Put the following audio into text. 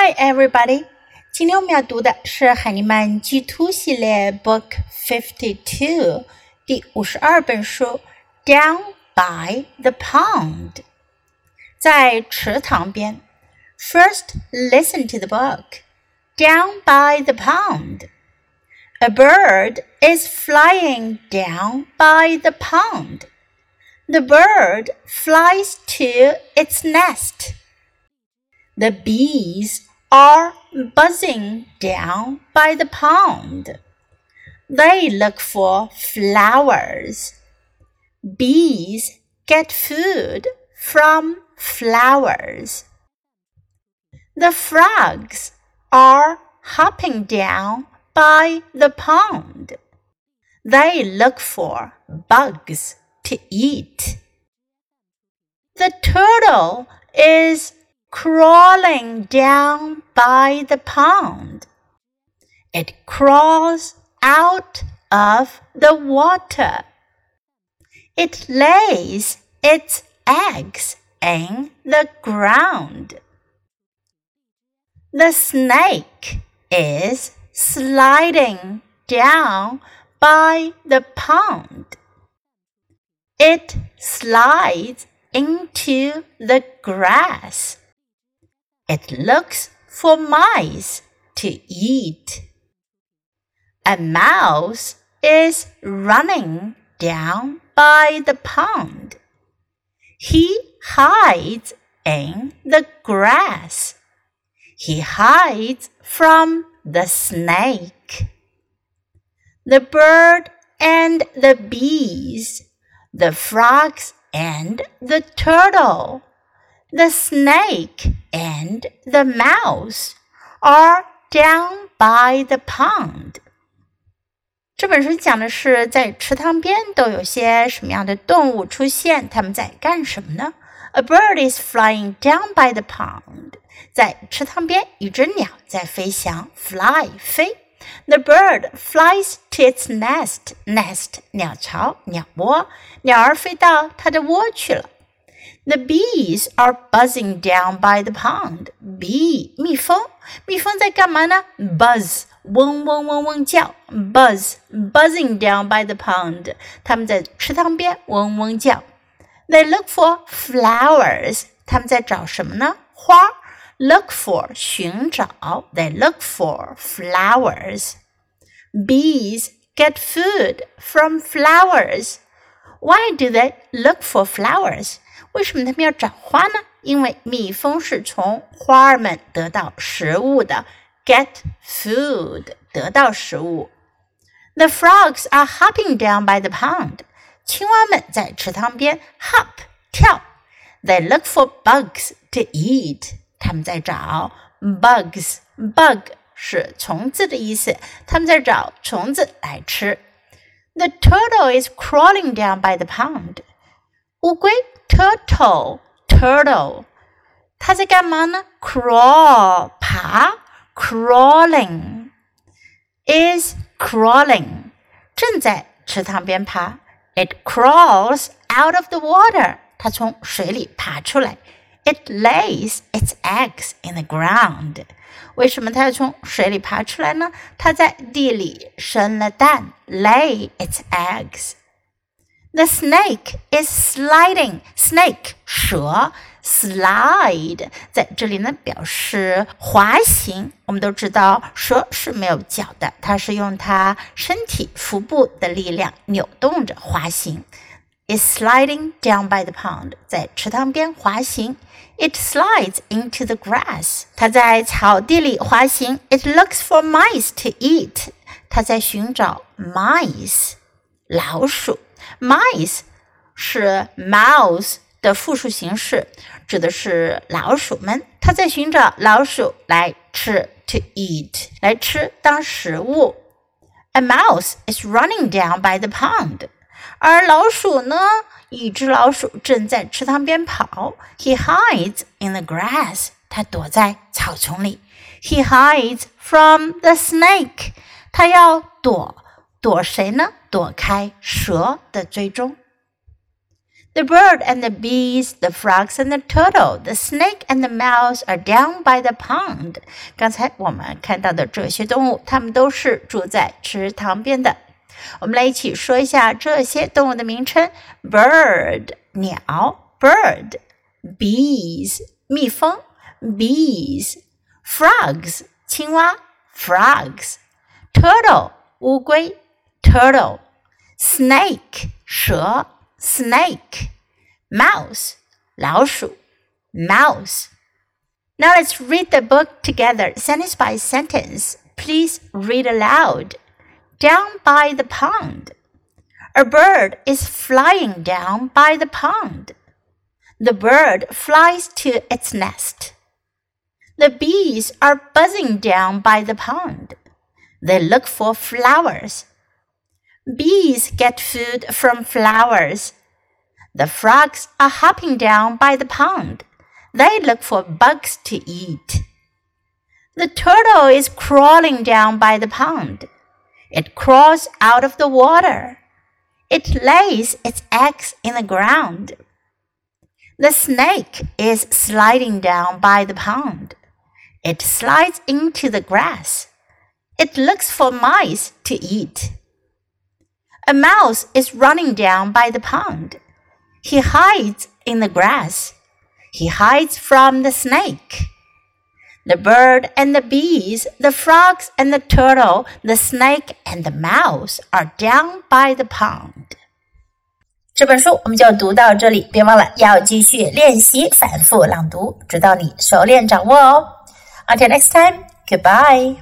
Hi, everybody！今天我们要读的是海尼曼 G Two 系列 Book Fifty Two 第五十二本书《Down by the Pond》。在池塘边。First, listen to the book. Down by the pond. A bird is flying down by the pond. The bird flies to its nest. The bees are buzzing down by the pond. They look for flowers. Bees get food from flowers. The frogs are hopping down by the pond. They look for bugs to eat. The turtle is crawling down by the pond. It crawls out of the water. It lays its eggs in the ground. The snake is sliding down by the pond. It slides into the grass. It looks for mice to eat. A mouse is running down by the pond. He hides in the grass. He hides from the snake. The bird and the bees, the frogs and the turtle the snake and the mouse are down by the pond. 这本书讲的是在池塘边都有些什么样的动物出现，它们在干什么呢？A bird is flying down by the pond. 在池塘边，一只鸟在飞翔，fly 飞。The bird flies to its nest. Nest 鸟巢、鸟窝，鸟儿飞到它的窝去了。 the bees are buzzing down by the pond. Bee 蜜蜂，蜜蜂在干嘛呢？Buzz 嗡嗡嗡嗡叫，buzz buzzing down by the pond。它们在池塘边嗡嗡叫。They look for flowers。他们在找什么呢？花。Look for 寻找。They look for flowers. Bees get food from flowers. Why do they look for flowers? 为什么他们要找花呢？因为蜜蜂是从花儿们得到食物的，get food，得到食物。The frogs are hopping down by the pond。青蛙们在池塘边 hop 跳。They look for bugs to eat。他们在找 bugs。bug 是虫子的意思，他们在找虫子来吃。The turtle is crawling down by the pond。 乌龟 turtle turtle，它在干嘛呢？crawl 爬，crawling is crawling，正在池塘边爬。It crawls out of the water，它从水里爬出来。It lays its eggs in the ground。为什么它要从水里爬出来呢？它在地里生了蛋，lay its eggs。 the snake is sliding. Snake 蛇，slide 在这里呢表示滑行。我们都知道蛇是没有脚的，它是用它身体腹部的力量扭动着滑行。Is sliding down by the pond，在池塘边滑行。It slides into the grass，它在草地里滑行。It looks for mice to eat，它在寻找 mice 老鼠。 Mice 是 mouse 的复数形式，指的是老鼠们。它在寻找老鼠来吃，to eat 来吃当食物。A mouse is running down by the pond，而老鼠呢，一只老鼠正在池塘边跑。He hides in the grass，它躲在草丛里。He hides from the snake，它要躲躲谁呢？躲开蛇的追踪。 The bird and the bees, the frogs and the turtle, the snake and the mouse are down by the pond. 刚才我们看到的这些动物，它们都是住在池塘边的。我们来一起说一下这些动物的名称：bird 鸟，bird；bees 蜜蜂；bees；frogs 青蛙；frogs；turtle 乌龟 ；turtle；snake 蛇。snake, mouse, 老鼠 mouse. Now let's read the book together, sentence by sentence. Please read aloud. Down by the pond. A bird is flying down by the pond. The bird flies to its nest. The bees are buzzing down by the pond. They look for flowers. Bees get food from flowers. The frogs are hopping down by the pond. They look for bugs to eat. The turtle is crawling down by the pond. It crawls out of the water. It lays its eggs in the ground. The snake is sliding down by the pond. It slides into the grass. It looks for mice to eat. A mouse is running down by the pond. He hides in the grass. He hides from the snake. The bird and the bees, the frogs and the turtle, the snake and the mouse are down by the pond. 这本书我们就读到这里，别忘了要继续练习反复朗读，直到你熟练掌握哦。Until next time, goodbye.